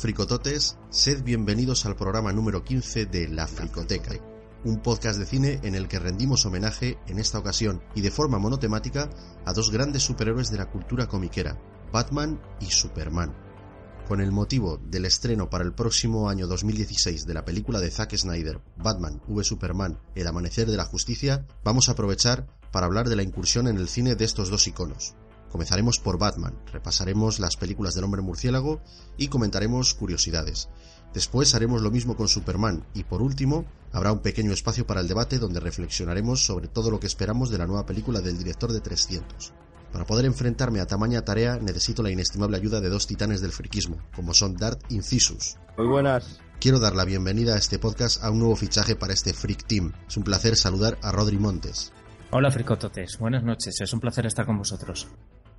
fricototes, sed bienvenidos al programa número 15 de La Fricoteca, un podcast de cine en el que rendimos homenaje, en esta ocasión y de forma monotemática, a dos grandes superhéroes de la cultura comiquera, Batman y Superman. Con el motivo del estreno para el próximo año 2016 de la película de Zack Snyder, Batman v Superman, El Amanecer de la Justicia, vamos a aprovechar para hablar de la incursión en el cine de estos dos iconos, Comenzaremos por Batman, repasaremos las películas del hombre murciélago y comentaremos curiosidades. Después haremos lo mismo con Superman y por último habrá un pequeño espacio para el debate donde reflexionaremos sobre todo lo que esperamos de la nueva película del director de 300. Para poder enfrentarme a tamaña tarea necesito la inestimable ayuda de dos titanes del friquismo, como son Dart Incisus. Muy buenas. Quiero dar la bienvenida a este podcast a un nuevo fichaje para este Freak Team. Es un placer saludar a Rodri Montes. Hola fricototes, buenas noches, es un placer estar con vosotros.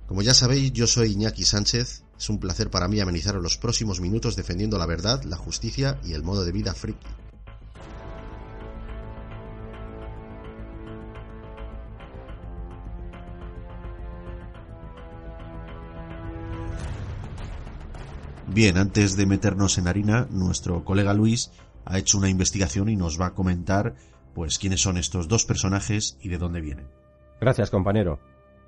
Como ya sabéis, yo soy Iñaki Sánchez. Es un placer para mí amenizar los próximos minutos defendiendo la verdad, la justicia y el modo de vida friki. Bien, antes de meternos en harina, nuestro colega Luis ha hecho una investigación y nos va a comentar pues quiénes son estos dos personajes y de dónde vienen. Gracias, compañero.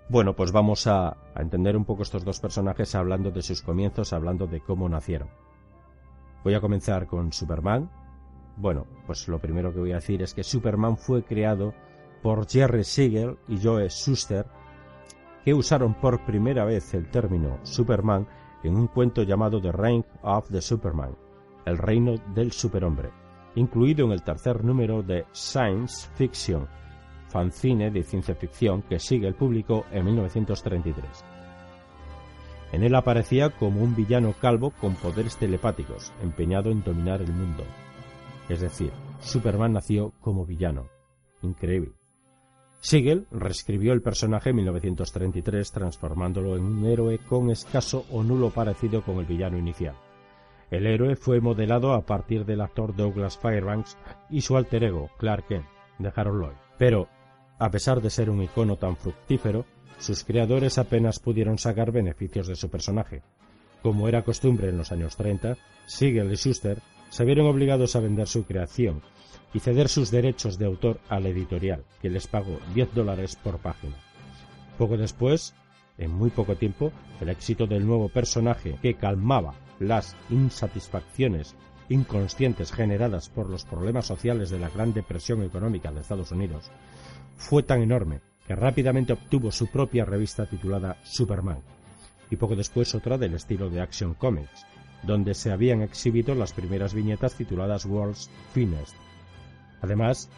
Bueno, pues vamos a, entender un poco estos dos personajes hablando de sus comienzos, hablando de cómo nacieron. Voy a comenzar con Superman. Bueno, pues lo primero que voy a decir es que Superman fue creado por Jerry Siegel y Joe Shuster, que usaron por primera vez el término Superman en un cuento llamado The Reign of the Superman, el reino del superhombre, incluido en el tercer número de Science Fiction fanzine de ciencia ficción que sigue el público en 1933. En él aparecía como un villano calvo con poderes telepáticos, empeñado en dominar el mundo. Es decir, Superman nació como villano. Increíble. Siegel reescribió el personaje en 1933 transformándolo en un héroe con escaso o nulo parecido con el villano inicial. El héroe fue modelado a partir del actor Douglas Fairbanks y su alter ego, Clark Kent, de Harold Lloyd. Pero a pesar de ser un icono tan fructífero, sus creadores apenas pudieron sacar beneficios de su personaje. Como era costumbre en los años 30, Siegel y Schuster se vieron obligados a vender su creación y ceder sus derechos de autor a la editorial, que les pagó 10 dólares por página. Poco después, en muy poco tiempo, el éxito del nuevo personaje que calmaba las insatisfacciones inconscientes generadas por los problemas sociales de la Gran Depresión Económica de Estados Unidos fue tan enorme que rápidamente obtuvo su propia revista titulada Superman, y poco después otra del estilo de Action Comics, donde se habían exhibido las primeras viñetas tituladas World's Finest. Además,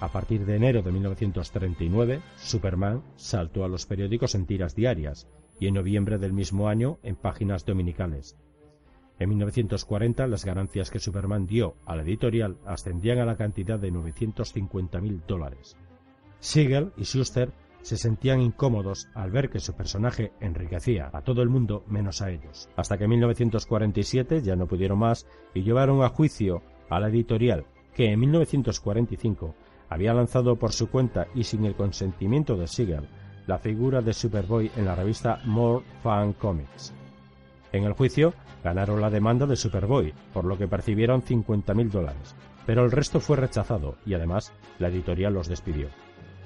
a partir de enero de 1939, Superman saltó a los periódicos en tiras diarias y en noviembre del mismo año en páginas dominicales. En 1940 las ganancias que Superman dio a la editorial ascendían a la cantidad de 950.000 dólares. Siegel y Schuster se sentían incómodos al ver que su personaje enriquecía a todo el mundo menos a ellos, hasta que en 1947 ya no pudieron más y llevaron a juicio a la editorial que en 1945 había lanzado por su cuenta y sin el consentimiento de Siegel la figura de Superboy en la revista More Fun Comics. En el juicio ganaron la demanda de Superboy, por lo que percibieron 50.000 dólares, pero el resto fue rechazado y además la editorial los despidió.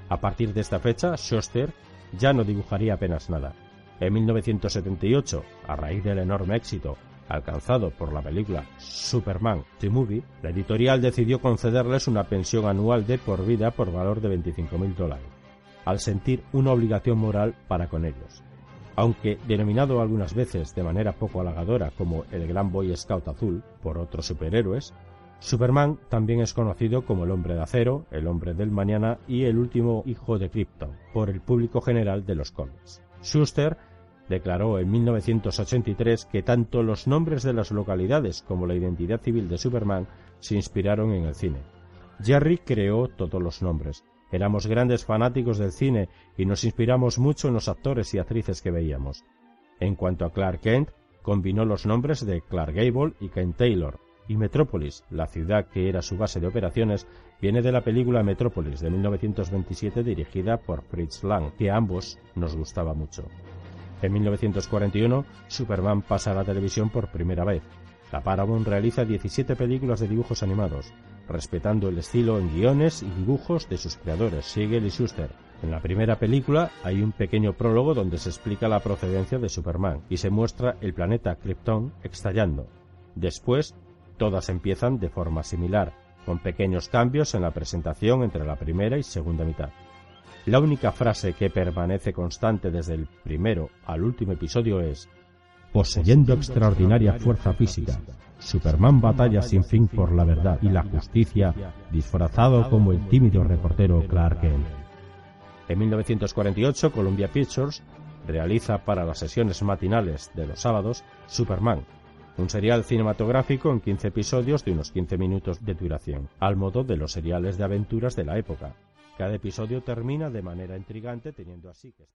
A partir de esta fecha, Schuster ya no dibujaría apenas nada. En 1978, a raíz del enorme éxito alcanzado por la película Superman The Movie, la editorial decidió concederles una pensión anual de por vida por valor de 25.000 dólares, al sentir una obligación moral para con ellos. Aunque denominado algunas veces de manera poco halagadora como el Gran Boy Scout Azul por otros superhéroes, Superman también es conocido como el hombre de acero, el hombre del mañana y el último hijo de Krypton por el público general de los cómics. Schuster declaró en 1983 que tanto los nombres de las localidades como la identidad civil de Superman se inspiraron en el cine. Jerry creó todos los nombres. Éramos grandes fanáticos del cine y nos inspiramos mucho en los actores y actrices que veíamos. En cuanto a Clark Kent, combinó los nombres de Clark Gable y Kent Taylor, y Metrópolis, la ciudad que era su base de operaciones, viene de la película Metrópolis de 1927 dirigida por Fritz Lang, que a ambos nos gustaba mucho. En 1941, Superman pasa a la televisión por primera vez, La Paramount realiza 17 películas de dibujos animados, respetando el estilo en guiones y dibujos de sus creadores, Siegel y Schuster. En la primera película hay un pequeño prólogo donde se explica la procedencia de Superman y se muestra el planeta Krypton estallando. Después, todas empiezan de forma similar, con pequeños cambios en la presentación entre la primera y segunda mitad. La única frase que permanece constante desde el primero al último episodio es Poseyendo extraordinaria fuerza física, Superman batalla sin fin por la verdad y la justicia, disfrazado como el tímido reportero Clark Kent. En 1948, Columbia Pictures realiza para las sesiones matinales de los sábados Superman, un serial cinematográfico en 15 episodios de unos 15 minutos de duración, al modo de los seriales de aventuras de la época. Cada episodio termina de manera intrigante teniendo así que...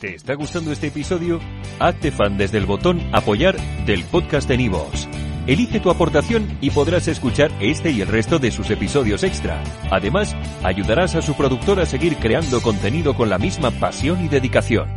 ¿Te está gustando este episodio? Hazte fan desde el botón apoyar del podcast de Nivos. Elige tu aportación y podrás escuchar este y el resto de sus episodios extra. Además, ayudarás a su productor a seguir creando contenido con la misma pasión y dedicación.